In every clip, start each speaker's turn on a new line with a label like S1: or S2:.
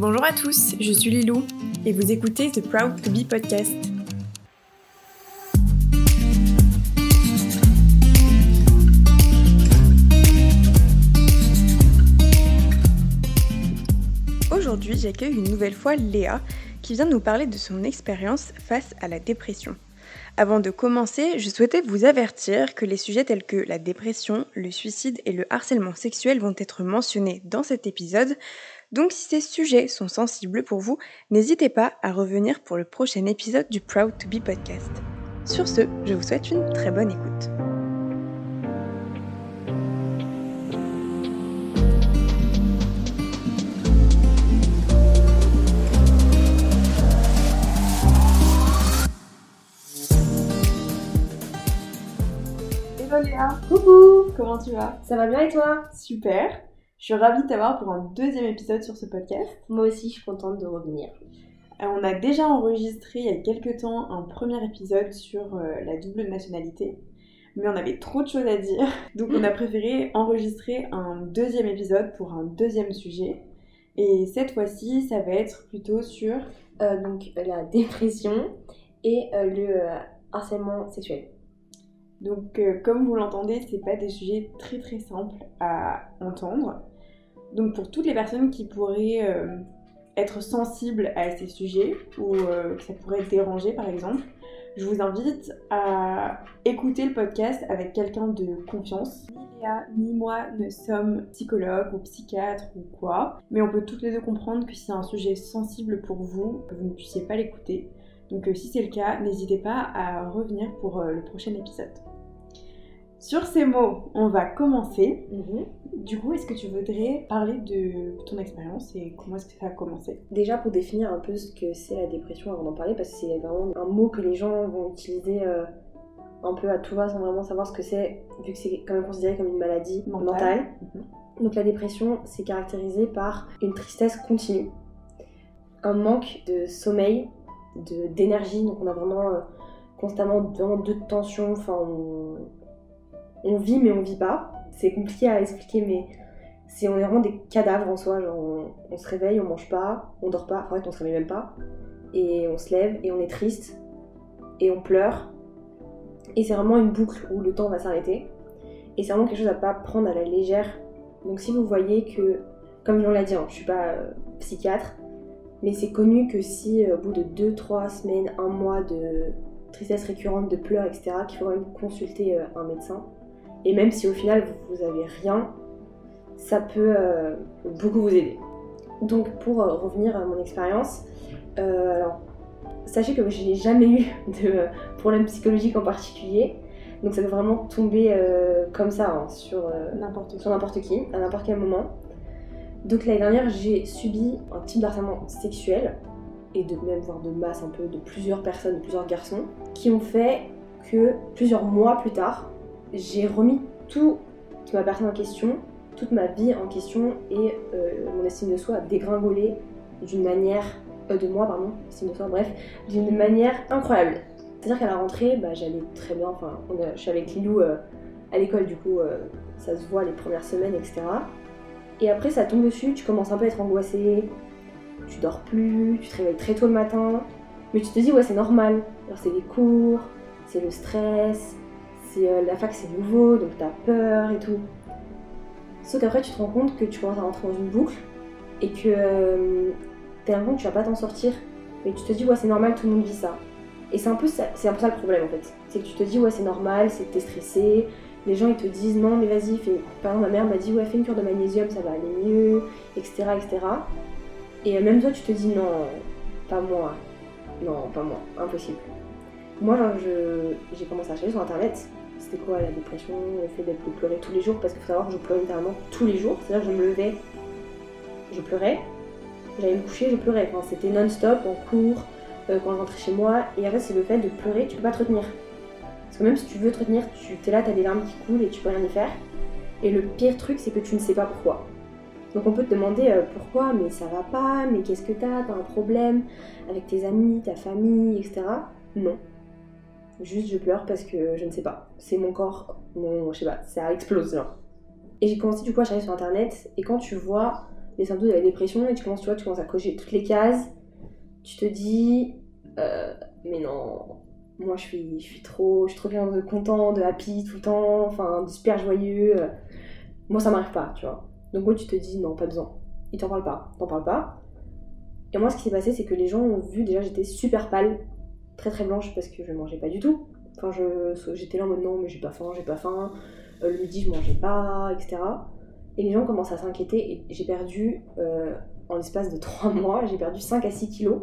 S1: Bonjour à tous, je suis Lilou et vous écoutez The Proud to Be podcast. Aujourd'hui, j'accueille une nouvelle fois Léa qui vient nous parler de son expérience face à la dépression. Avant de commencer, je souhaitais vous avertir que les sujets tels que la dépression, le suicide et le harcèlement sexuel vont être mentionnés dans cet épisode, donc si ces sujets sont sensibles pour vous, n'hésitez pas à revenir pour le prochain épisode du Proud to Be podcast. Sur ce, je vous souhaite une très bonne écoute. Hello Léa
S2: Coucou.
S1: Comment tu vas?
S2: Ça va bien et toi?
S1: Super Je suis ravie de t'avoir pour un deuxième épisode sur ce podcast.
S2: Moi aussi, je suis contente de revenir.
S1: Euh, On a déjà enregistré il y a quelques temps un premier épisode sur euh, la double nationalité, mais on avait trop de choses à dire, donc on a préféré enregistrer un deuxième épisode pour un deuxième sujet. Et cette fois-ci, ça va être plutôt sur
S2: Euh, donc, la dépression et euh, le harcèlement sexuel.
S1: Donc, comme vous l'entendez, c'est pas des sujets très très simples à entendre. Donc, pour toutes les personnes qui pourraient euh, être sensibles à ces sujets ou euh, que ça pourrait déranger par exemple, je vous invite à écouter le podcast avec quelqu'un de confiance. Ni Léa ni moi ne sommes psychologues ou psychiatres ou quoi, mais on peut toutes les deux comprendre que si c'est un sujet sensible pour vous, vous ne puissiez pas l'écouter. Donc euh, si c'est le cas, n'hésitez pas à revenir pour le prochain épisode. Sur ces mots, on va commencer. Du coup, est-ce que tu voudrais parler de ton expérience et comment est-ce que ça a commencé?
S2: Déjà, pour définir un peu ce que c'est la dépression avant d'en parler, parce que c'est vraiment un mot que les gens vont utiliser euh, un peu à tout va sans vraiment savoir ce que c'est, vu que c'est quand même considéré comme une maladie
S1: Mentale.
S2: mentale.
S1: Mhm.
S2: Donc, la dépression, c'est caractérisé par une tristesse continue, un manque de sommeil, de- d'énergie. Donc, on a vraiment euh, constamment vraiment deux tensions. Enfin, on, on vit, mais on vit pas. C'est compliqué à expliquer, mais c'est on est vraiment des cadavres en soi. Genre, on, se réveille, on mange pas, on dort pas. En fait, on se réveille même pas. Et on se lève et on est triste et on pleure. Et c'est vraiment une boucle où le temps va s'arrêter. Et c'est vraiment quelque chose à pas prendre à la légère. Donc si vous voyez que, comme on l'a dit, hein, je suis pas euh, psychiatre, mais c'est connu que si euh, au bout de 2-3 semaines, un mois de tristesse récurrente, de pleurs, etc., qu'il faut même consulter euh, un médecin. Et même si au final vous, vous avez rien, ça peut euh, beaucoup vous aider. Donc pour euh, revenir à mon expérience, euh, alors, sachez que je n'ai jamais eu de problème psychologique en particulier. Donc ça peut vraiment tomber comme ça hein, sur,
S1: N'importe
S2: n'importe qui, à n'importe quel moment. Donc l'année dernière, j'ai subi un type d'harcèlement sexuel, et de même voire de masse un peu, de plusieurs personnes, de plusieurs garçons, qui ont fait que plusieurs mois plus tard, j'ai remis toute ma personne en question, toute ma vie en question, et euh, mon estime de soi a dégringolé d'une manière, euh, de moi pardon, estime de soi, bref, d'une manière incroyable. C'est-à-dire qu'à la rentrée, bah, j'allais très bien, enfin, on a- je suis avec Lilou euh, à l'école, du coup, euh, ça se voit les premières semaines, etc. Et après, ça tombe dessus, tu commences un peu à être angoissée, tu dors plus, tu te réveilles très tôt le matin, mais tu te dis, ouais, c'est normal. Alors, c'est les cours, c'est le stress, euh, la fac, c'est nouveau, donc t'as peur et tout. Sauf qu'après, tu te rends compte que tu commences à rentrer dans une boucle et que euh, t'as l'impression que tu vas pas t'en sortir, mais tu te dis, ouais, c'est normal, tout le monde vit ça. Et c'est un, peu ça- c'est un peu ça le problème en fait. C'est que tu te dis, ouais, c'est normal, c'est que t'es stressé, les gens ils te disent non mais vas-y fais par exemple ma mère m'a dit ouais fais une cure de magnésium ça va aller mieux etc etc et euh, même toi tu te dis non pas moi non pas moi impossible moi j'ai commencé à chercher sur internet c'était quoi la dépression le fait de pleurer tous les jours? Parce qu'il faut savoir que je pleurais littéralement tous les jours c'est à dire que je me levais je pleurais j'allais me coucher je pleurais c'était non-stop en cours euh, quand je rentrais chez moi et en fait c'est le fait de pleurer tu peux pas te retenir parce que même si tu veux te retenir, tu es là, t'as des larmes qui coulent et tu peux rien y faire. Et le pire truc, c'est que tu ne sais pas pourquoi. Donc on peut te demander euh, pourquoi, mais ça va pas, mais qu'est-ce que t'as, t'as un problème avec tes amis, ta famille, etc. Non. Juste je pleure parce que je ne sais pas. C'est mon corps, mon, je sais pas, ça explose. Et j'ai commencé du coup à chercher sur internet, et quand tu vois les symptômes de la dépression et tu commences, tu vois, tu commences à cocher toutes les cases. Tu te dis, euh, mais non, moi je suis, je suis trop, je suis trop bien de content, de happy tout le temps, enfin, super joyeux. Moi ça m'arrive pas, tu vois. Donc moi tu te dis, non, pas besoin. Ils t'en parlent pas, t'en parles pas. Et moi ce qui s'est passé, c'est que les gens ont vu, déjà j'étais super pâle, très très blanche parce que je mangeais pas du tout. Enfin, j'étais là en mode non, mais j'ai pas faim, j'ai pas faim. Euh, le midi, je mangeais pas, etc. Et les gens commencent à s'inquiéter et j'ai perdu, euh, en l'espace de 3 mois, j'ai perdu 5 à 6 kilos.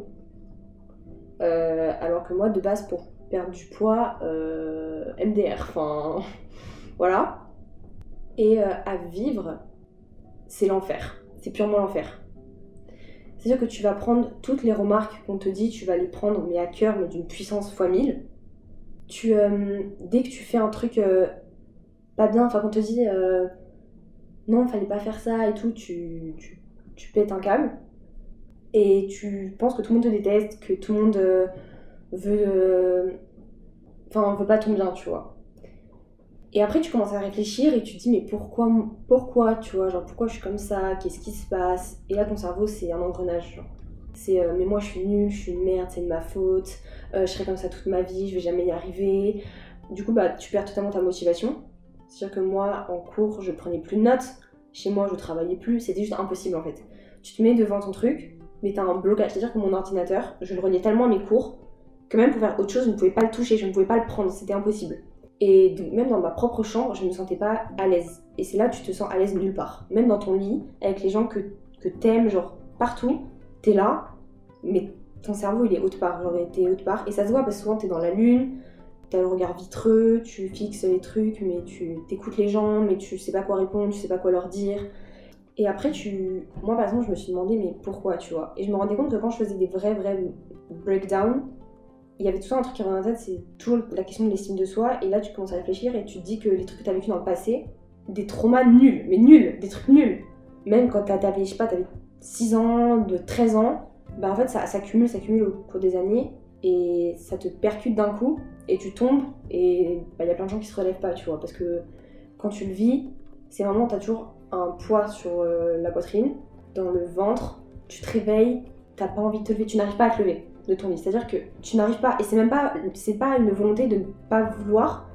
S2: Euh, alors que moi, de base, pour perdre du poids, MDR, enfin, voilà. Et à vivre, c'est l'enfer. C'est purement l'enfer. C'est-à-dire que tu vas prendre toutes les remarques qu'on te dit, tu vas les prendre, mais à cœur, mais d'une puissance fois 1000. Tu, dès que tu fais un truc pas bien, enfin qu'on te dit euh, non, fallait pas faire ça et tout, tu, tu, tu, pètes un câble. Et tu penses que tout le monde te déteste, que tout le monde euh, veut. Euh, enfin, veut pas ton bien, tu vois. Et après, tu commences à réfléchir et tu te dis, mais pourquoi, pourquoi, tu vois, genre, pourquoi je suis comme ça, qu'est-ce qui se passe? Et là, ton cerveau, c'est un engrenage, genre. C'est, mais moi, je suis nulle, je suis une merde, c'est de ma faute, je serai comme ça toute ma vie, je vais jamais y arriver. Du coup, bah, tu perds totalement ta motivation. C'est-à-dire que moi, en cours, je prenais plus de notes. Chez moi, je travaillais plus. C'était juste impossible en fait. Tu te mets devant ton truc, mais t'as un blocage. C'est-à-dire que mon ordinateur, je le reliais tellement à mes cours que même pour faire autre chose, je ne pouvais pas le toucher, je ne pouvais pas le prendre. C'était impossible. Et même dans ma propre chambre, je ne me sentais pas à l'aise. Et c'est là que tu te sens à l'aise nulle part. Même dans ton lit, avec les gens que, que t'aimes, genre partout, t'es là, mais ton cerveau il est haute part, genre t'es haute part. Et ça se voit parce que souvent t'es dans la lune, t'as le regard vitreux, tu fixes les trucs, mais tu t'écoutes les gens, mais tu sais pas quoi répondre, tu sais pas quoi leur dire. Et après, tu. Moi, par exemple, je me suis demandé, mais pourquoi, tu vois? Et je me rendais compte que quand je faisais des vrais, vrais breakdowns, il y avait tout un truc qui revenait en tête, c'est toujours la question de l'estime de soi. Et là, tu commences à réfléchir et tu te dis que les trucs que t'as vécu dans le passé, des traumas nuls, mais nuls, des trucs nuls. Même quand t'avais, je sais pas, t'avais 6 ans, de 13 ans, bah en fait, ça s'accumule, ça s'accumule au cours des années et ça te percute d'un coup et tu tombes et il bah, y a plein de gens qui se relèvent pas, tu vois, parce que quand tu le vis, c'est vraiment, t'as toujours un poids sur euh, la poitrine, dans le ventre, tu te réveilles, t'as pas envie de te lever, tu n'arrives pas à te lever de ton lit. C'est-à-dire que tu n'arrives pas, et c'est même pas, c'est pas une volonté de ne pas vouloir,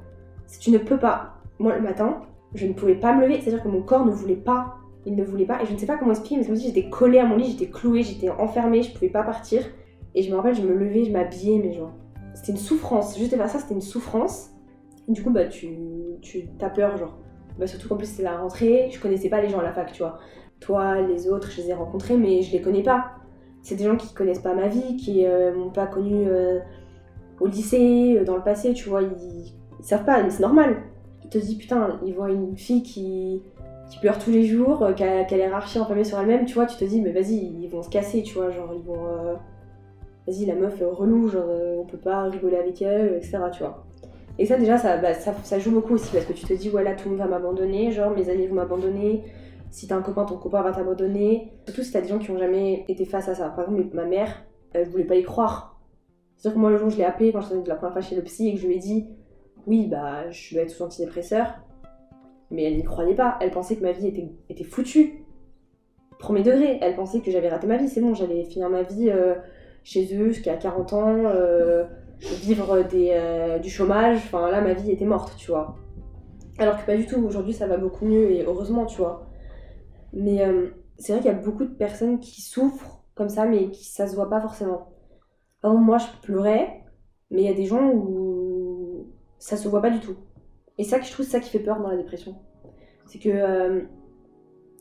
S2: c'est tu ne peux pas. Moi, le matin, je ne pouvais pas me lever, c'est-à-dire que mon corps ne voulait pas, il ne voulait pas, et je ne sais pas comment expliquer, mais c'est comme si j'étais collée à mon lit, j'étais clouée, j'étais enfermée, je pouvais pas partir. Et je me rappelle, je me levais, je m'habillais, mais genre, c'était une souffrance. Juste faire ça, c'était une souffrance. du coup, bah, tu, tu as peur, genre. Bah, surtout qu'en plus, c'est la rentrée, je connaissais pas les gens à la fac, tu vois. Toi, les autres, je les ai rencontrés, mais je les connais pas. C'est des gens qui connaissent pas ma vie, qui euh, m'ont pas connu euh, au lycée, euh, dans le passé, tu vois. Ils, savent pas, mais c'est normal. Ils te disent, putain, ils voient une fille qui, qui pleure tous les jours, qui a, qui a enfermée sur elle-même, tu vois. Tu te dis, mais vas-y, ils vont se casser, tu vois. Genre, ils vont vas-y, la meuf relou, genre on peut pas rigoler avec elle, etc. Tu vois. Et ça, déjà, bah, ça, ça, joue beaucoup aussi parce que tu te dis, voilà, tout le monde va m'abandonner, genre mes amis vont m'abandonner. Si t'as un copain, ton copain va t'abandonner. Surtout si t'as des gens qui ont jamais été face à ça. Par exemple, ma mère, elle voulait pas y croire. C'est-à-dire que moi, le jour où je l'ai appelée, quand je de la première fois chez le psy et que je lui ai dit, oui, bah, je dois être sous antidépresseur, mais elle n'y croyait pas. Elle pensait que ma vie était, était foutue. Premier degré. Elle pensait que j'avais raté ma vie. C'est bon, j'allais finir ma vie. Euh, chez eux jusqu'à 40 ans, euh, vivre des, euh, du chômage. Enfin, là, ma vie était morte, tu vois. Alors que pas du tout. Aujourd'hui, ça va beaucoup mieux et heureusement, tu vois. Mais euh, c'est vrai qu'il y a beaucoup de personnes qui souffrent comme ça, mais qui ça se voit pas forcément. Moi, je pleurais, mais il y a des gens où ça se voit pas du tout. Et ça que je trouve, ça qui fait peur dans la dépression. C'est que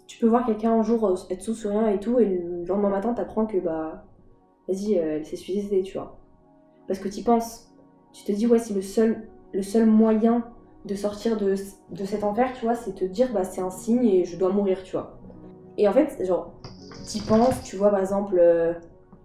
S2: tu peux voir quelqu'un un jour être sous rien et tout, et le lendemain matin, t'apprends que bah vas-y, euh, elle s'est suicidée, tu vois. Parce que tu penses, tu te dis, ouais, c'est le seul, le seul moyen de sortir de, de cet enfer, tu vois, c'est te dire, bah, c'est un signe et je dois mourir, tu vois. Et en fait, genre, tu penses, tu vois, par exemple, euh,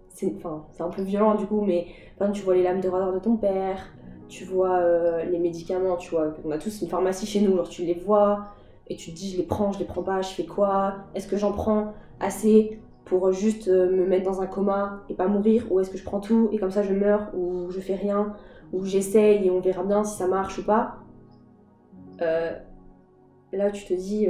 S2: c'est un peu violent du coup, mais tu vois les lames de radar de ton père, tu vois euh, les médicaments, tu vois, on a tous une pharmacie chez nous, genre tu les vois, et tu te dis, je les prends, je les prends pas, je fais quoi Est-ce que j'en prends assez pour juste euh, me mettre dans un coma et pas mourir ou est-ce que je prends tout et comme ça je meurs ou je fais rien ou j'essaye et on verra bien si ça marche ou pas. Là tu te dis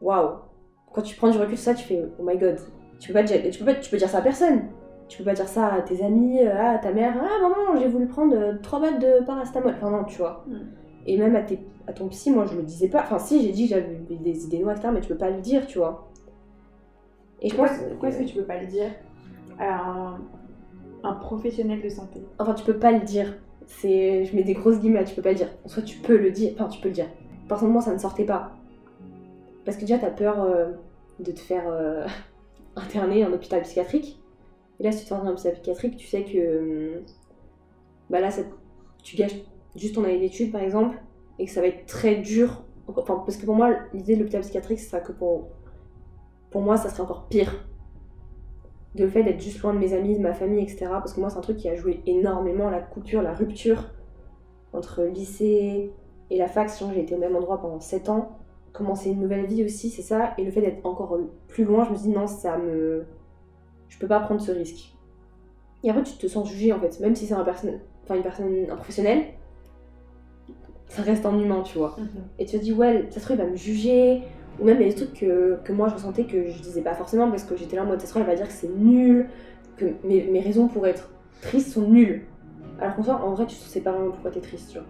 S2: waouh quand tu prends du recul sur ça, tu fais oh my god. Tu peux pas dire, tu peux pas, tu peux dire ça à personne. Tu peux pas dire ça à tes amis, à ta mère. Ah maman, j'ai voulu prendre euh, 3 boîtes de paracétamol. Enfin non, tu vois.
S1: Mm.
S2: Et même à, tes, à ton psy, moi je le disais pas. Enfin si, j'ai dit que j'avais des idées noires, etc. Mais tu peux pas le dire, tu vois. Et je
S1: Pourquoi,
S2: pense.
S1: pourquoi est-ce que tu peux pas le dire à un, un professionnel de santé?
S2: Enfin, tu peux pas le dire. C'est, je mets des grosses guillemets, tu peux pas le dire. En soit tu peux le dire, enfin tu peux le dire. Personnellement, ça ne sortait pas. Parce que déjà, t'as peur euh, de te faire euh, interner en hôpital psychiatrique. Et là, si tu te fais interner en hôpital psychiatrique, tu sais que. hum, Bah là, tu gâches juste ton année d'études, par exemple, et que ça va être très dur. Enfin, parce que pour moi, l'idée de l'hôpital psychiatrique, ce sera que pour. Pour moi, ça serait encore pire de le fait d'être juste loin de mes amis, de ma famille, etc. Parce que moi, c'est un truc qui a joué énormément la coupure, la rupture entre lycée et la fac. Sinon, j'ai été au même endroit pendant 7 ans. Commencer une nouvelle vie aussi, c'est ça. Et le fait d'être encore plus loin, je me dis non, ça me. Je peux pas prendre ce risque. Et après, tu te sens jugé en fait. Même si c'est un personne... enfin, une personne, un professionnel, ça reste un humain, tu vois. Et tu te dis, ouais, ça se trouve, il va me juger. Ou même, il y a des trucs que, que moi je ressentais que je disais pas forcément parce que j'étais là en mode, ça se trouve, il va dire que c'est nul, que mes, mes raisons pour être triste sont nulles. Alors qu'en soi, en vrai, tu sais pas vraiment pourquoi t'es triste, tu vois.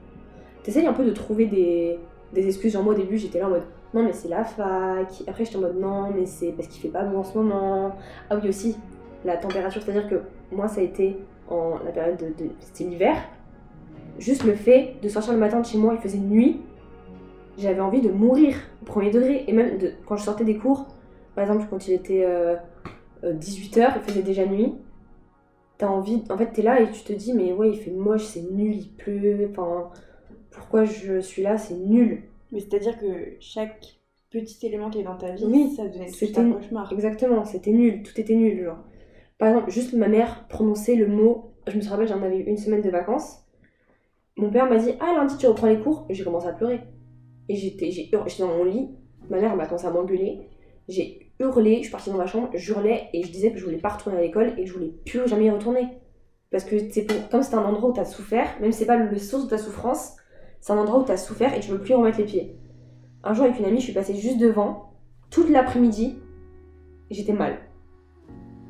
S2: T'essayes un peu de trouver des, des excuses. Genre, moi au début, j'étais là en mode, non, mais c'est la fac. Après, j'étais en mode, non, mais c'est parce qu'il fait pas beau en ce moment. Ah oui, aussi, la température, c'est-à-dire que moi, ça a été en la période de. c'était l'hiver. Juste le fait de sortir le matin de chez moi, il faisait nuit j'avais envie de mourir au premier degré. Et même de, quand je sortais des cours, par exemple, quand il était 18h, il faisait déjà nuit. T'as envie. En fait, t'es là et tu te dis, mais ouais, il fait moche, c'est nul, il pleut. Enfin, pourquoi je suis là, c'est nul.
S1: Mais c'est-à-dire que chaque petit élément qui est dans ta vie,
S2: Oui,
S1: ça devenait
S2: c'était
S1: un cauchemar.
S2: Exactement, c'était nul, tout était nul. Genre. Par exemple, juste ma mère prononçait le mot. Je me rappelle, j'en avais eu une semaine de vacances. Mon père m'a dit Ah, lundi, tu reprends les cours? Et j'ai commencé à pleurer. Et j'étais j'ai hurlé- j'étais dans mon lit. Ma mère m'a commencé à m'engueuler. J'ai hurlé, je suis partie dans ma chambre, j'hurlais et je disais que je voulais pas retourner à l'école et que je voulais plus jamais y retourner. Parce que c'est pour, comme c'est un endroit où t'as souffert, même si c'est pas le source de ta souffrance, c'est un endroit où t'as souffert et tu veux plus remettre les pieds. Un jour avec une amie, je suis passée juste devant, toute l'après-midi, j'étais mal.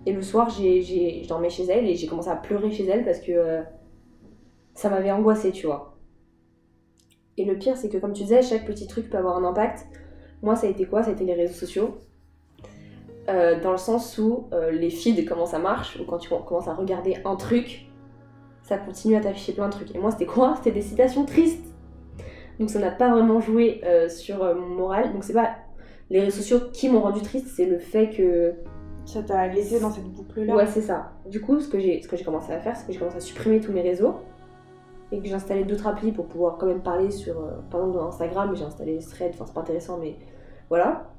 S2: Et le soir, j'ai, j'ai- je dormais chez elle et j'ai commencé à pleurer chez elle parce que euh, ça m'avait angoissée, tu vois. Et le pire, c'est que comme tu disais, chaque petit truc peut avoir un impact. Moi, ça a été quoi? Ça a été les réseaux sociaux. Euh, dans le sens où euh, les feeds, comment ça marche, ou quand tu commences à regarder un truc, ça continue à t'afficher plein de trucs. Et moi, c'était quoi? C'était des citations tristes. Donc ça n'a pas vraiment joué euh, sur euh, mon moral. Donc c'est pas les réseaux sociaux qui m'ont rendu triste, c'est le fait que
S1: Ça t'a laissé dans cette boucle-là.
S2: Ouais, c'est ça. Du coup, ce que j'ai ce que j'ai commencé à faire, c'est que j'ai commencé à supprimer tous mes réseaux et que j'ai installé d'autres applis pour pouvoir quand même parler sur, euh, par exemple, dans Instagram, j'ai installé Thread, enfin, c'est pas intéressant, mais voilà.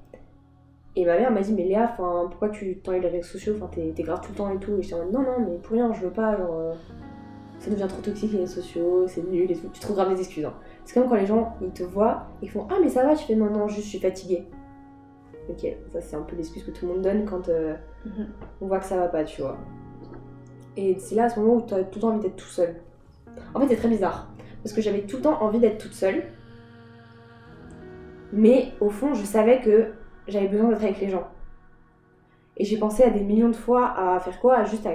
S2: Et ma mère m'a dit, mais Léa, enfin, pourquoi tu t'enlèves les réseaux sociaux, enfin, t'es t'es grave tout le temps et tout. Et j'étais en mode, non, non, mais pour rien, je veux pas, genre, euh, ça devient trop toxique les réseaux sociaux, c'est nul et tout. Tu trouves grave des excuses. hein. C'est comme quand les gens, ils te voient, ils font, ah, mais ça va, tu fais, non, non, juste, je suis fatiguée. Ok, ça, c'est un peu l'excuse que tout le monde donne quand. euh,
S1: Mhm.
S2: on voit que ça va pas, tu vois. Et c'est là à ce moment où tu as tout le temps envie d'être tout seul. En fait, c'est très bizarre. Parce que j'avais tout le temps envie d'être toute seule. Mais au fond, je savais que j'avais besoin d'être avec les gens. Et j'ai pensé à des millions de fois à faire quoi? À juste à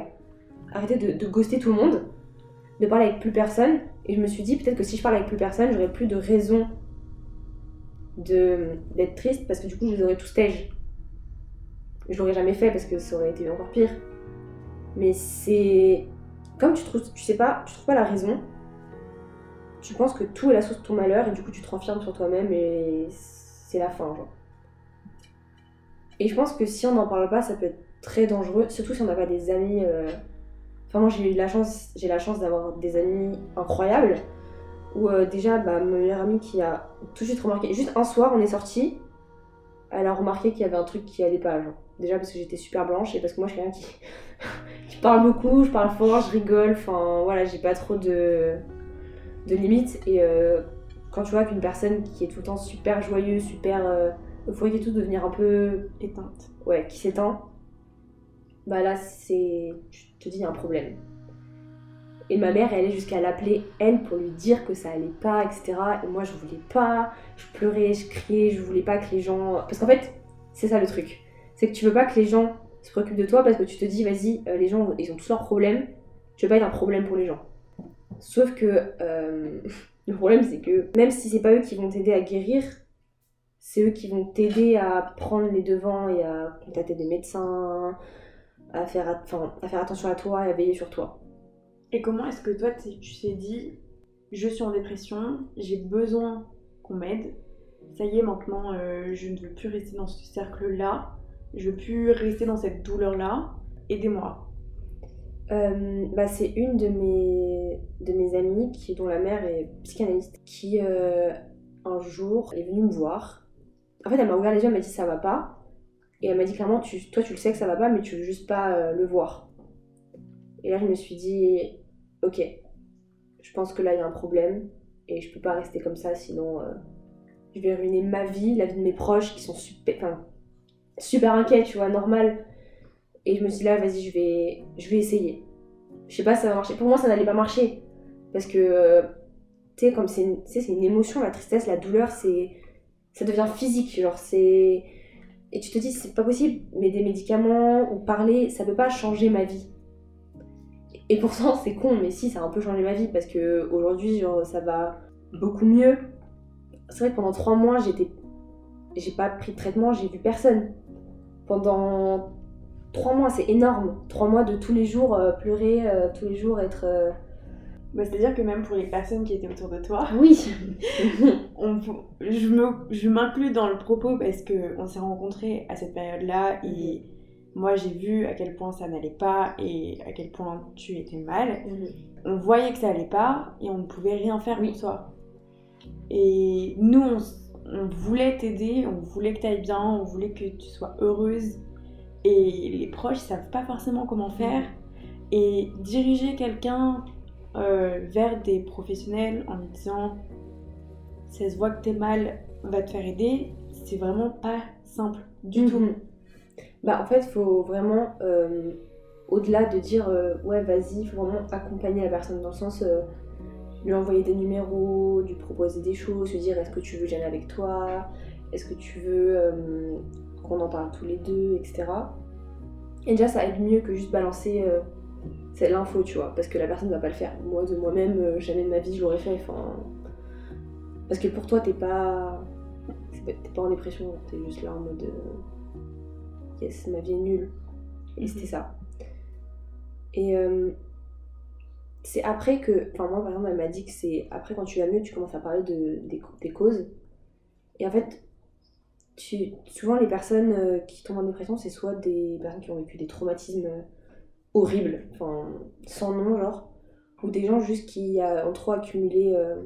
S2: arrêter de, de ghoster tout le monde, de parler avec plus personne. Et je me suis dit, peut-être que si je parle avec plus personne, j'aurais plus de raison d'être triste parce que du coup, je les aurais tous stage. Je l'aurais jamais fait parce que ça aurait été encore pire. Mais c'est. Comme tu trouves, tu sais pas, tu trouves pas la raison, tu penses que tout est la source de ton malheur et du coup tu te renfermes sur toi-même et c'est la fin, genre. Et je pense que si on n'en parle pas, ça peut être très dangereux, surtout si on n'a pas des amis. euh, Enfin, moi j'ai eu la chance, j'ai la chance d'avoir des amis incroyables. Où euh, déjà, bah, ma meilleure amie qui a tout de suite remarqué, juste un soir on est sortis, elle a remarqué qu'il y avait un truc qui allait pas, genre. Déjà parce que j'étais super blanche et parce que moi je suis quelqu'un qui, qui parle beaucoup, je parle fort, je rigole, enfin voilà, j'ai pas trop de, de limites. Et euh, quand tu vois qu'une personne qui est tout le temps super joyeuse, super euh, euphorique et tout, devenir un peu.
S1: Éteinte.
S2: Ouais, qui s'éteint, bah là c'est. Tu te dis, il y a un problème. Et ma mère, elle est jusqu'à l'appeler, elle, pour lui dire que ça allait pas, etc. Et moi, je voulais pas, je pleurais, je criais, je voulais pas que les gens. Parce qu'en fait, C'est ça le truc. C'est que tu veux pas que les gens se préoccupent de toi parce que tu te dis, vas-y, euh, les gens, ils ont tous leurs problèmes. Tu veux pas être un problème pour les gens. Sauf que euh, le problème, c'est que même si c'est pas eux qui vont t'aider à guérir, c'est eux qui vont t'aider à prendre les devants et à contacter des médecins, à faire, à faire attention à toi et à veiller sur toi.
S1: Et comment est-ce que toi, tu tu t'es dit, je suis en dépression, j'ai besoin qu'on m'aide, ça y est, maintenant, euh, je ne veux plus rester dans ce cercle-là, je veux plus rester dans cette douleur-là, aidez-moi.
S2: Euh, bah, c'est une de mes, de mes amies qui, dont la mère est psychanalyste qui euh, un jour est venue me voir. En fait, elle m'a ouvert les yeux, elle m'a dit ça va pas. Et elle m'a dit clairement, tu, toi tu le sais que ça va pas, mais tu veux juste pas euh, le voir. Et là, je me suis dit, ok, je pense que là il y a un problème et je peux pas rester comme ça, sinon euh, je vais ruiner ma vie, la vie de mes proches qui sont super, super inquiets, tu vois, normal. Et je me suis dit là, vas-y, je vais, je vais essayer. Je sais pas si ça va marcher. Pour moi, ça n'allait pas marcher. Parce que, tu sais, comme c'est une, une émotion, la tristesse, la douleur, c'est, ça devient physique. Genre, c'est. Et tu te dis, c'est pas possible, mais des médicaments ou parler, ça peut pas changer ma vie. Et pourtant, c'est con, mais si, ça a un peu changé ma vie parce que aujourd'hui, genre, ça va beaucoup mieux. C'est vrai que pendant trois mois, j'étais. J'ai pas pris de traitement, j'ai vu personne. Pendant trois mois, c'est énorme. Trois mois de tous les jours euh, pleurer, euh, tous les jours être.
S1: Bah, C'est-à-dire que même pour les personnes qui étaient autour de toi,
S2: Oui
S1: on je m'inclus dans le propos parce qu'on s'est rencontrés à cette période-là et moi j'ai vu à quel point ça n'allait pas et à quel point tu étais mal. on voyait que ça allait pas et on ne pouvait rien faire
S2: Oui.
S1: pour toi. Et nous, on, on voulait t'aider, on voulait que tu ailles bien, on voulait que tu sois heureuse. Et les proches savent pas forcément comment faire. Et diriger quelqu'un euh, vers des professionnels en lui disant ça se voit que t'es mal, on va te faire aider, c'est vraiment pas simple du tout.
S2: Mhm. Bah, en fait, faut vraiment, euh, au-delà de dire euh, ouais, vas-y, il faut vraiment accompagner la personne dans le sens lui envoyer des numéros, lui proposer des choses, lui dire est-ce que tu veux j'aille avec toi, est-ce que tu veux qu'on en parle tous les deux, etc. Et déjà, ça aide mieux que juste balancer c'est l'info, tu vois, parce que la personne va pas le faire. Moi, de moi-même, euh, jamais de ma vie je l'aurais fait. Enfin, parce que pour toi, t'es pas, t'es pas en dépression, t'es juste là en mode euh, yes, ma vie est nulle. Et c'était ça. Et euh, c'est après que, enfin moi par exemple, elle m'a dit que c'est après quand tu vas mieux, tu commences à parler de, des, des causes. Et en fait, tu, souvent les personnes qui tombent en dépression, c'est soit des personnes qui ont vécu des traumatismes horribles, enfin sans nom genre, ou des gens juste qui euh, ont trop accumulé euh,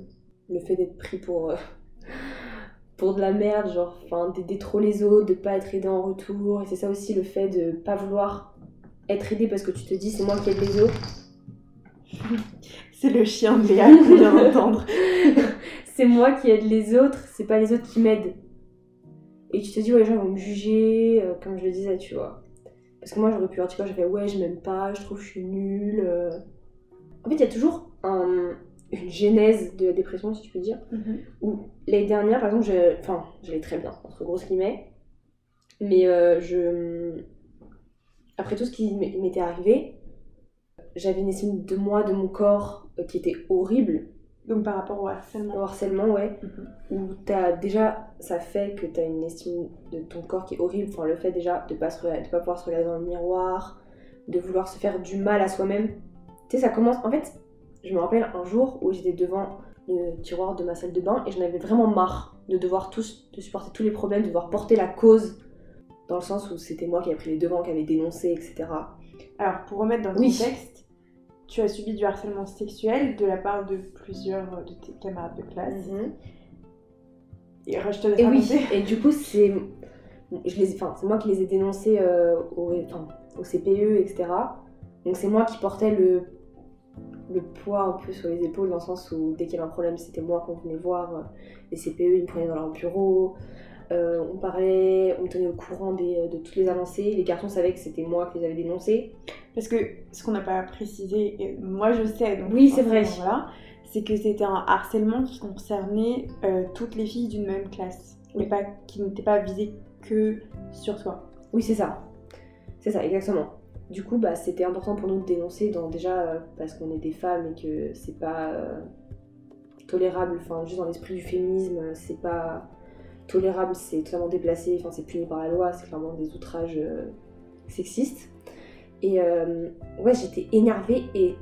S2: le fait d'être pris pour, euh, pour de la merde, genre enfin, d'aider trop les autres, de pas être aidé en retour. Et c'est ça aussi le fait de pas vouloir être aidé parce que tu te dis c'est moi qui aide les autres.
S1: C'est le chien de Léa qu'on vient d'entendre.
S2: c'est moi qui aide les autres, c'est pas les autres qui m'aident. Et tu te dis, ouais, les gens vont me juger, euh, comme je le disais, tu vois. Parce que moi, j'aurais pu leur dire, fait, ouais, je m'aime pas, je trouve que je suis nulle. euh. En fait, il y a toujours un- une genèse de la dépression, si tu peux dire. Où l'année dernière, par exemple, je... enfin, j'allais très bien, entre grosses guillemets. Mais euh, je. Après tout ce qui m'était arrivé, j'avais une estime de moi, de mon corps, euh, qui était horrible.
S1: Donc par rapport au harcèlement.
S2: Au harcèlement, ouais.
S1: Mhm.
S2: Où t'as déjà, ça fait que t'as une estime de ton corps qui est horrible. Enfin, le fait déjà de pas, se, de pas pouvoir se regarder dans le miroir, de vouloir se faire du mal à soi-même. Tu sais, ça commence. En fait, je me rappelle un jour où j'étais devant le tiroir de ma salle de bain et j'en avais vraiment marre de devoir tous, de supporter tous les problèmes, de devoir porter la cause. Dans le sens où c'était moi qui avais pris les devants, qui avait dénoncé, etc.
S1: Alors, pour remettre dans le
S2: Oui.
S1: contexte, tu as subi du harcèlement sexuel de la part de plusieurs de tes camarades de classe. Et euh, je te laisse
S2: Et oui, et du coup, c'est je les, enfin, c'est moi qui les ai dénoncés euh, au, enfin, au CPE, etc. Donc c'est moi qui portais le, le poids un peu sur les épaules, dans le sens où dès qu'il y avait un problème, c'était moi qu'on venait voir. euh, Les CPE, ils me prenaient dans leur bureau. Euh, on parlait, on tenait au courant des- de toutes les avancées. Les garçons savaient que c'était moi qui les avais dénoncés.
S1: Parce que ce qu'on n'a pas précisé, moi je sais, donc
S2: Oui, c'est vrai.
S1: Voilà, c'est que c'était un harcèlement qui concernait euh, toutes les filles d'une même classe. Mais pas, qui n'était pas visé que sur toi.
S2: Oui, c'est ça. C'est ça, exactement. Du coup, bah, c'était important pour nous de dénoncer, dans, déjà euh, parce qu'on est des femmes et que c'est pas euh, tolérable, enfin, juste dans l'esprit du féminisme, euh, c'est pas tolérable, c'est totalement déplacé, enfin, c'est puni par la loi, c'est clairement des outrages sexistes. Et ouais, j'étais énervée et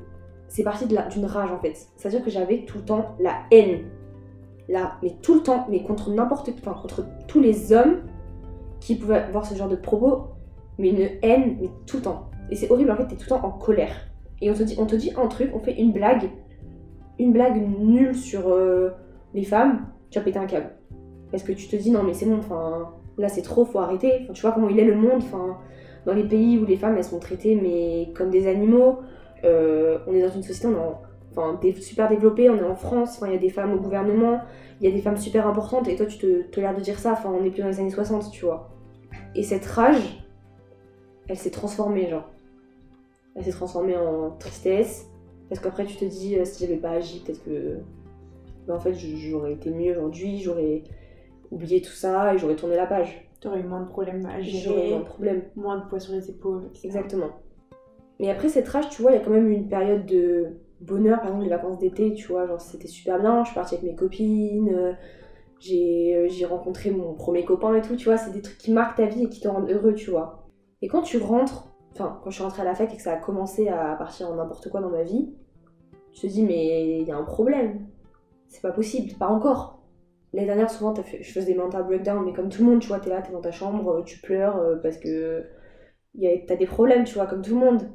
S2: c'est parti d'une rage en fait. C'est-à-dire que j'avais tout le temps la haine. Là, mais tout le temps, mais contre n'importe qui, enfin, contre tous les hommes qui pouvaient avoir ce genre de propos, mais une haine, mais tout le temps. Et c'est horrible, en fait, t'es tout le temps en colère. Et on te, dit, on te dit un truc, on fait une blague, une blague nulle sur euh, les femmes, tu vas péter un câble. Parce que tu te dis, non mais c'est bon, enfin, là c'est trop, faut arrêter. Tu vois comment il est le monde, enfin, dans les pays où les femmes elles sont traitées mais comme des animaux, euh, on est dans une société, on est super développée, on est en France, il y a des femmes au gouvernement, il y a des femmes super importantes, et toi tu te, te l'air de dire ça, enfin on est plus dans les années 60, tu vois. Et cette rage, elle s'est transformée, genre elle s'est transformée en tristesse. Parce qu'après, tu te dis, euh, si j'avais pas agi, peut-être que. Ben, en fait, j'aurais été mieux aujourd'hui, j'aurais oublié tout ça et j'aurais tourné la page.
S1: T'aurais eu moins de problèmes à gérer.
S2: moins de problèmes.
S1: Moins de poids sur les épaules.
S2: Exactement. Mais après cette rage, tu vois, il y a quand même une période de bonheur, par exemple les vacances d'été, tu vois, genre c'était super bien, je suis partie avec mes copines, euh, euh, j'ai rencontré mon premier copain et tout, tu vois, c'est des trucs qui marquent ta vie et qui te rendent heureux, tu vois. Et quand tu rentres enfin, quand je suis rentrée à la fac et que ça a commencé à partir en n'importe quoi dans ma vie, je te dis, mais il y a un problème. C'est pas possible, pas encore. L'année dernière, souvent, fait... je faisais des mental breakdown, mais comme tout le monde, tu vois, t'es là, t'es dans ta chambre, tu pleures euh, parce que t'as des problèmes, tu vois, comme tout le monde.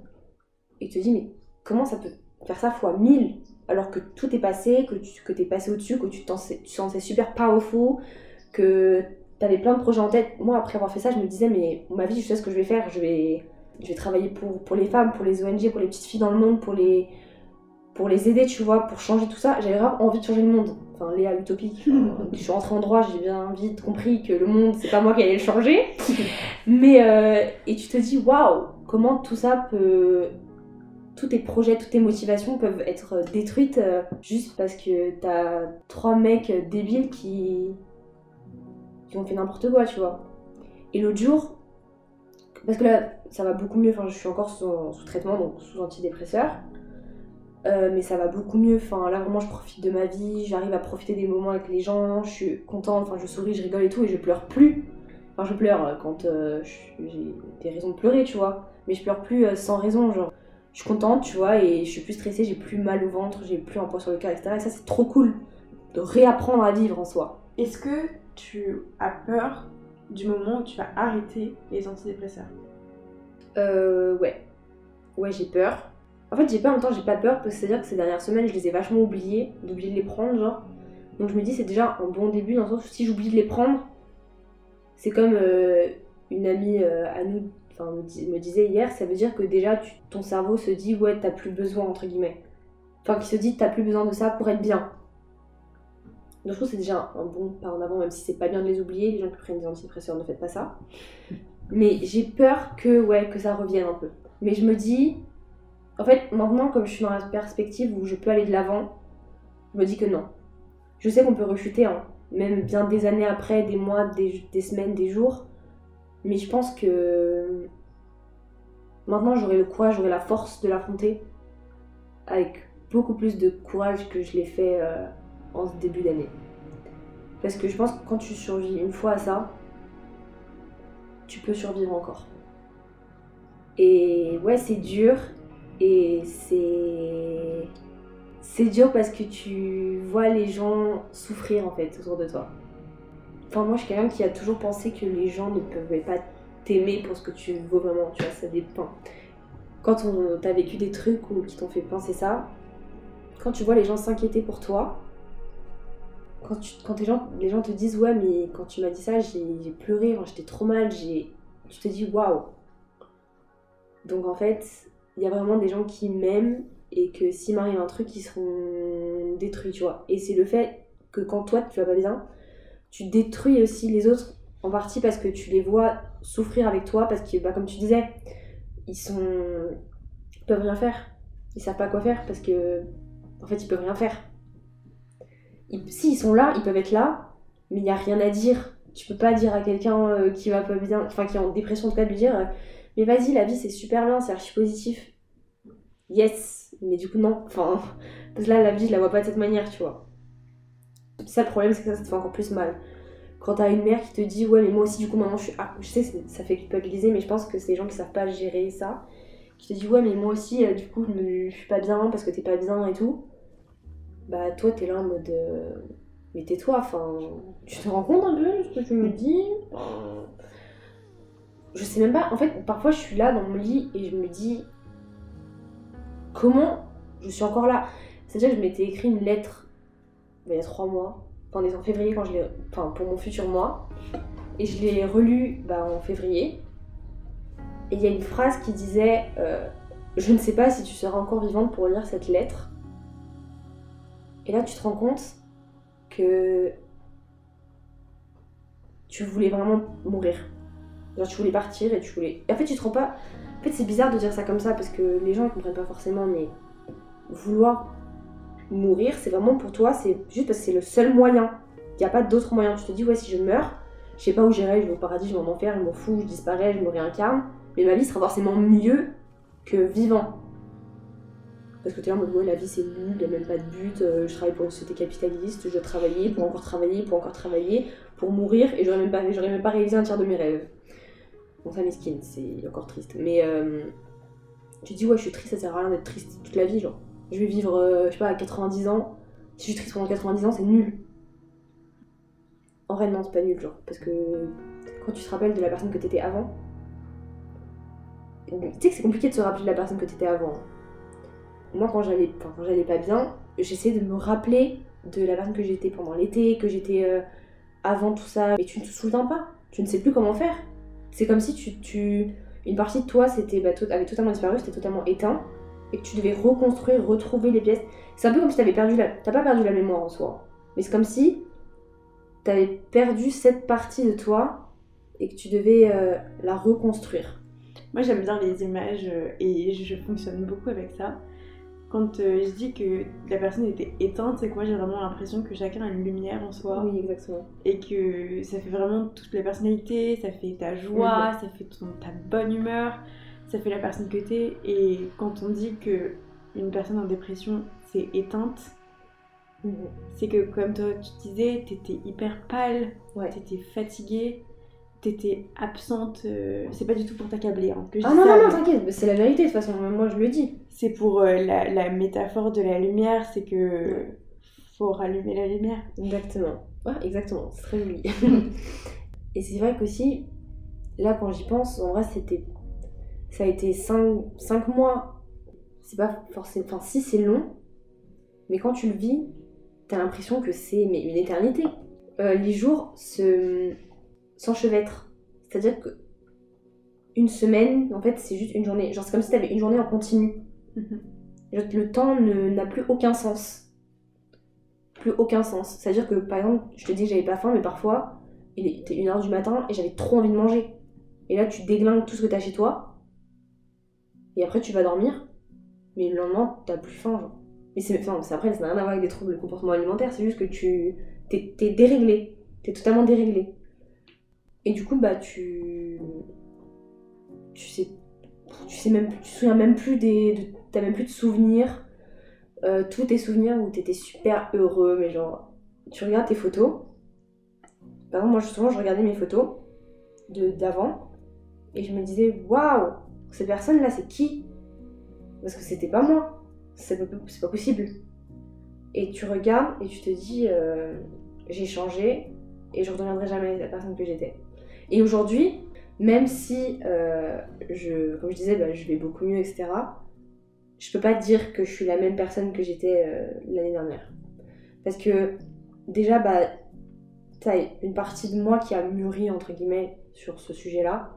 S2: Et tu te dis, mais comment ça peut faire ça fois mille alors que tout est passé, que tu que t'es passé au-dessus, que tu, tu sentais super powerful, que t'avais plein de projets en tête. Moi, après avoir fait ça, je me disais, mais ma vie, je sais ce que je vais faire, je vais travailler pour les femmes, pour les ONG, pour les petites filles dans le monde, pour les, pour les aider, tu vois, pour changer tout ça. J'avais vraiment envie de changer le monde. Enfin, Léa utopique. je suis rentrée en droit, j'ai bien vite compris que le monde, c'est pas moi qui allais le changer. Mais, euh, et tu te dis, waouh, comment tout ça peut. Tous tes projets, toutes tes motivations peuvent être détruites euh, juste parce que t'as trois mecs débiles qui. qui ont fait n'importe quoi, tu vois. Et l'autre jour, parce que là, ça va beaucoup mieux. Enfin, je suis encore sous, traitement, donc sous antidépresseur. Euh, mais ça va beaucoup mieux. Enfin, là, vraiment, je profite de ma vie. J'arrive à profiter des moments avec les gens. Je suis contente. Enfin, je souris, je rigole et tout. Et je pleure plus. Enfin, je pleure quand euh, j'ai des raisons de pleurer, tu vois. Mais je pleure plus euh, sans raison. Genre, je suis contente, tu vois. Et je suis plus stressée. J'ai plus mal au ventre. J'ai plus un poids sur le cœur, etc. Et ça, c'est trop cool de réapprendre à vivre en soi.
S1: Est-ce que tu as peur du moment où tu vas arrêter les antidépresseurs?
S2: Euh, ouais. Ouais, j'ai peur. En fait, j'ai peur en j'ai pas peur parce que c'est-à-dire que ces dernières semaines, je les ai vachement oubliés, d'oublier de les prendre, genre. Donc je me dis, c'est déjà un bon début dans le sens où si j'oublie de les prendre, c'est comme euh, une amie euh, à nous me disait hier, ça veut dire que déjà ton cerveau se dit, ouais, t'as plus besoin, entre guillemets. Enfin, qui se dit, t'as plus besoin de ça pour être bien. Donc je trouve que c'est déjà un bon pas en avant, même si c'est pas bien de les oublier. Les gens qui prennent des antidépresseurs, ne faites pas ça. Mais j'ai peur que, ouais, que ça revienne un peu. Mais je me dis, en fait, maintenant, comme je suis dans la perspective où je peux aller de l'avant, je me dis que non. Je sais qu'on peut rechuter, hein, même bien des années après, des mois, des, semaines, des jours. Mais je pense que maintenant, j'aurai le courage, j'aurai la force de l'affronter avec beaucoup plus de courage que je l'ai fait. Euh, en ce début d'année. Parce que je pense que quand tu survis une fois à ça, tu peux survivre encore. Et ouais, c'est dur. Et c'est. C'est dur parce que tu vois les gens souffrir en fait autour de toi. Enfin, moi je suis quelqu'un qui a toujours pensé que les gens ne pouvaient pas t'aimer pour ce que tu vaux vraiment, tu vois, ça dépend. Quand on t'a vécu des trucs ou qui t'ont fait penser ça, quand tu vois les gens s'inquiéter pour toi, quand, tu, quand les, gens, les gens te disent ouais mais quand tu m'as dit ça j'ai pleuré, j'étais trop mal, tu te dis waouh. Donc en fait, il y a vraiment des gens qui m'aiment et que s'il m'arrive un truc, ils seront détruits, tu vois. Et c'est le fait que quand toi tu vas pas bien, tu détruis aussi les autres en partie parce que tu les vois souffrir avec toi parce que bah, comme tu disais, ils sont ils peuvent rien faire. Ils savent pas quoi faire parce que en fait, ils peuvent rien faire s'ils sont là, ils peuvent être là, mais il n'y a rien à dire tu peux pas dire à quelqu'un euh, qui va pas bien, enfin qui est en dépression, en tout cas, de lui dire Mais vas-y, la vie c'est super bien, c'est archi positif. Yes, mais du coup, non. Enfin, parce que là, la vie, je la vois pas de cette manière, tu vois. Ça, le problème, c'est que ça, te fait encore plus mal. Quand t'as une mère qui te dit Ouais, mais moi aussi, du coup, maintenant je suis. Ah, je sais, ça fait culpabiliser, mais je pense que c'est les gens qui savent pas gérer ça. Qui te dit Ouais, mais moi aussi, euh, du coup, je, me- je suis pas bien parce que t'es pas bien et tout. Bah, toi, t'es là en mode. euh, mais tais-toi, enfin, tu te rends compte un peu ce que tu me dis? Je sais même pas, en fait, parfois je suis là dans mon lit et je me dis comment je suis encore là? C'est-à-dire que je m'étais écrit une lettre il y a trois mois, enfin, en février quand je enfin pour mon futur mois, et je l'ai relue bah, en février. Et il y a une phrase qui disait euh, Je ne sais pas si tu seras encore vivante pour lire cette lettre. Et là, tu te rends compte que tu voulais vraiment mourir. Genre, tu voulais partir et tu voulais. En fait, tu te rends pas. En fait, c'est bizarre de dire ça comme ça parce que les gens ils comprennent pas forcément, mais vouloir mourir, c'est vraiment pour toi, c'est juste parce que c'est le seul moyen. Il n'y a pas d'autre moyen. Tu te dis, ouais, si je meurs, je sais pas où j'irai, je vais au paradis, je vais en enfer, je m'en fous, je disparais, je me réincarne, mais ma vie sera forcément mieux que vivant. Parce que tu es là en mode, ouais, la vie c'est nul, il n'y a même pas de but, euh, je travaille pour une société capitaliste, je dois travailler pour encore travailler, pour encore travailler, pour mourir, et j'aurais même, j'aurais même pas réalisé un tiers de mes rêves. Bon, ça mesquine, c'est encore triste. Mais euh, tu dis, ouais, je suis triste, ça sert à rien d'être triste toute la vie, genre. Je vais vivre, euh, je sais pas, à 90 ans. Si je suis triste pendant 90 ans, c'est nul. En vrai, non, c'est pas nul, genre. Parce que quand tu te rappelles de la personne que t'étais avant, tu sais que c'est compliqué de se rappeler de la personne que t'étais avant. Moi, quand j'allais enfin, quand j'allais pas bien, j'essayais de me rappeler de la personne que j'étais pendant l'été, que j'étais euh, avant tout ça. Mais tu ne te souviens pas. Tu ne sais plus comment faire. C'est comme si tu, tu- une partie de toi bah, avait totalement disparu, c'était totalement éteint, et que tu devais reconstruire, retrouver les pièces. C'est un peu comme si t'avais perdu la, t'as pas perdu la mémoire en soi, mais c'est comme si t'avais perdu cette partie de toi et que tu devais euh, la reconstruire.
S1: Moi j'aime bien les images euh, et je fonctionne beaucoup avec ça. Quand euh, je dis que la personne était éteinte, c'est que moi j'ai vraiment l'impression que chacun a une lumière en soi
S2: Oui, exactement.
S1: et que ça fait vraiment toute la personnalité, ça fait ta joie, ça fait ton- ta bonne humeur, ça fait la personne que t'es. Et quand on dit que une personne en dépression c'est éteinte, c'est que comme toi tu disais, t'étais hyper pâle,
S2: Ouais.
S1: t'étais fatiguée, t'étais absente. euh, c'est pas du tout pour t'accabler hein, que je
S2: Ah non,
S1: ça,
S2: non, non, t'inquiète, c'est la vérité de toute façon, moi je le dis.
S1: c'est pour euh, la, la métaphore de la lumière, c'est que faut rallumer la lumière.
S2: Exactement. Ouais, exactement, c'est très joli. et c'est vrai qu'aussi, là quand j'y pense, en vrai c'était. Ça a été 5, mois. C'est pas forcément. Enfin, si c'est long, mais quand tu le vis, t'as l'impression que c'est mais une éternité. Euh, les jours se s'enchevêtrent. C'est-à-dire que une semaine, en fait, c'est juste une journée. Genre, c'est comme si t'avais une journée en continu. Genre, Le temps n'a plus aucun sens. Plus aucun sens. C'est-à-dire que, par exemple, je te dis que j'avais pas faim, mais parfois, il était 1h du matin et j'avais trop envie de manger. Et là, tu déglingues tout ce que t'as chez toi. Et après, tu vas dormir. Mais le lendemain, t'as plus faim, genre. Mais c'est, enfin, après, ça n'a rien à voir avec des troubles de comportement alimentaire, c'est juste que tu. T'es déréglé. T'es totalement déréglé. Et du coup, bah, tu. Tu sais. Tu sais même plus. Tu te souviens même plus des. de- t'as même plus de souvenirs. Euh, tous tes souvenirs où t'étais super heureux, mais genre. Tu regardes tes photos. Par exemple, moi, souvent, je regardais mes photos d'avant. Et je me disais, waouh, cette personne-là, c'est qui? Parce que c'était pas moi. C'est pas, pas possible. Et tu regardes et tu te dis, euh, j'ai changé et je redeviendrai jamais la personne que j'étais. Et aujourd'hui, même si, euh, je, comme je disais, bah, je vais beaucoup mieux, etc., je peux pas dire que je suis la même personne que j'étais euh, l'année dernière. Parce que déjà, bah, t'as une partie de moi qui a mûri, entre guillemets, sur ce sujet-là,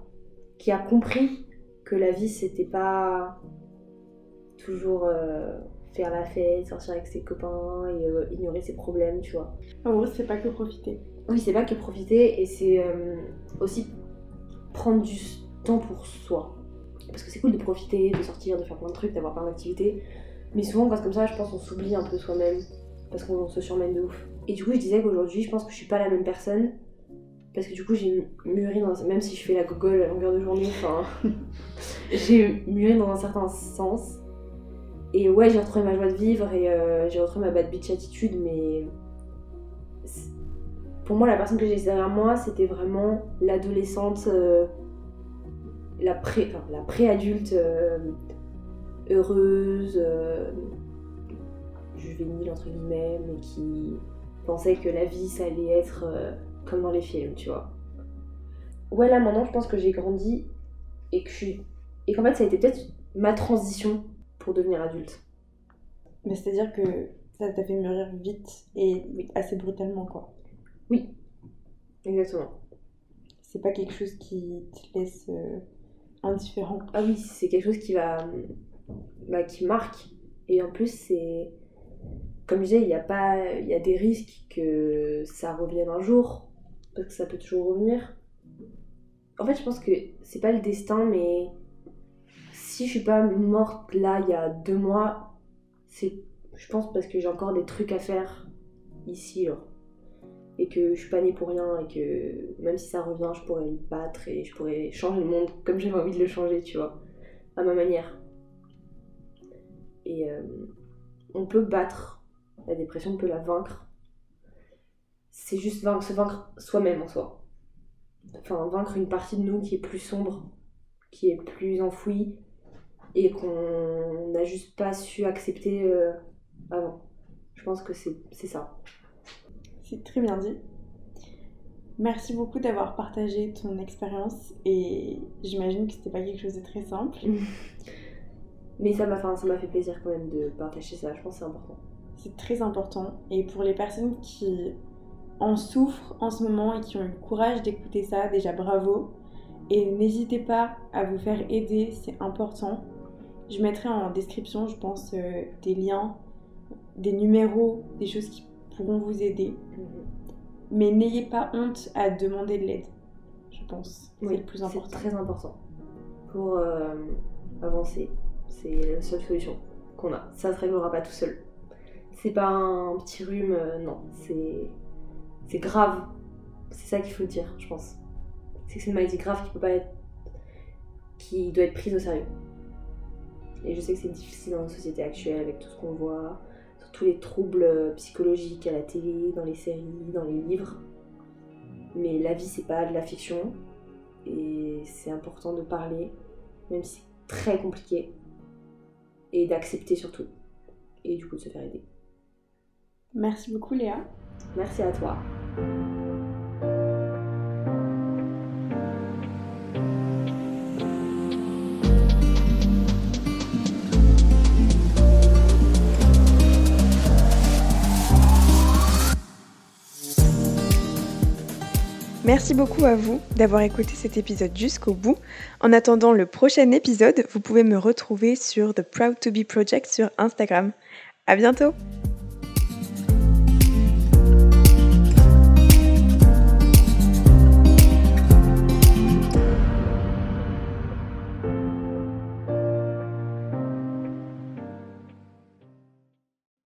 S2: qui a compris que la vie, c'était pas toujours euh, faire la fête, sortir avec ses copains et ignorer ses problèmes, tu vois.
S1: En gros, c'est pas que profiter.
S2: Oui, c'est pas que profiter et c'est euh, aussi prendre du temps pour soi. Parce que c'est cool de profiter, de sortir, de faire plein de trucs, d'avoir plein d'activités. Mais souvent, quand c'est comme ça, je pense qu'on s'oublie un peu soi-même. Parce qu'on se surmène de ouf. Et du coup, je disais qu'aujourd'hui, je pense que je suis pas la même personne parce que du coup j'ai mûri dans même si je fais la gogole à longueur de journée enfin j'ai mûri dans un certain sens et ouais j'ai retrouvé ma joie de vivre et euh, j'ai retrouvé ma bad bitch attitude mais pour moi la personne que j'ai derrière moi c'était vraiment l'adolescente euh, la préadulte euh, heureuse juvénile entre guillemets mais qui pensait que la vie ça allait être comme dans les films, tu vois. Ouais, là maintenant, je pense que j'ai grandi et que je suis. Et qu'en fait, ça a été peut-être ma transition pour devenir adulte.
S1: Mais c'est-à-dire que ça t'a fait mûrir vite et assez brutalement, quoi.
S2: Oui, exactement.
S1: C'est pas quelque chose qui te laisse euh, indifférent.
S2: Ah oui, c'est quelque chose qui va. Bah, qui marque. Et en plus, c'est. Comme je disais, il y a pas. Il y a des risques que ça revienne un jour parce que ça peut toujours revenir. En fait, je pense que c'est pas le destin, mais si je suis pas morte là il y a deux mois, c'est, je pense, parce que j'ai encore des trucs à faire ici, Et que je suis pas née pour rien, et que même si ça revient, je pourrais le battre et je pourrais changer le monde comme j'avais envie de le changer, tu vois, à ma manière. Et euh, on peut battre la dépression, on peut la vaincre c'est juste vaincre, se vaincre soi-même en soi. Enfin, vaincre une partie de nous qui est plus sombre, qui est plus enfouie et qu'on n'a juste pas su accepter euh, avant. Je pense que c'est ça.
S1: C'est très bien dit. Merci beaucoup d'avoir partagé ton expérience et j'imagine que c'était pas quelque chose de très simple.
S2: Mais ça m'a fait plaisir quand même de partager ça, je pense que c'est important.
S1: C'est très important et pour les personnes qui en souffrent en ce moment et qui ont le courage d'écouter ça, déjà bravo. Et n'hésitez pas à vous faire aider, c'est important. Je mettrai en description, je pense, euh, des liens, des numéros, des choses qui pourront vous aider. Mhm. Mais n'ayez pas honte à demander de l'aide, je pense.
S2: c'est le plus important. C'est très important pour euh, avancer. C'est la seule solution qu'on a. Ça ne se réglera pas tout seul. C'est pas un petit rhume, euh, non. C'est c'est grave. C'est ça qu'il faut dire, je pense. C'est que c'est une maladie grave qui peut pas être. qui doit être prise au sérieux. Et je sais que c'est difficile dans la société actuelle avec tout ce qu'on voit, tous les troubles psychologiques à la télé, dans les séries, dans les livres. Mais la vie, c'est pas de la fiction. Et c'est important de parler, même si c'est très compliqué. Et d'accepter surtout. Et du coup de se faire aider.
S1: Merci beaucoup Léa.
S2: Merci à toi.
S1: Merci beaucoup à vous d'avoir écouté cet épisode jusqu'au bout. En attendant le prochain épisode, vous pouvez me retrouver sur The Proud to Be Project sur Instagram. À bientôt!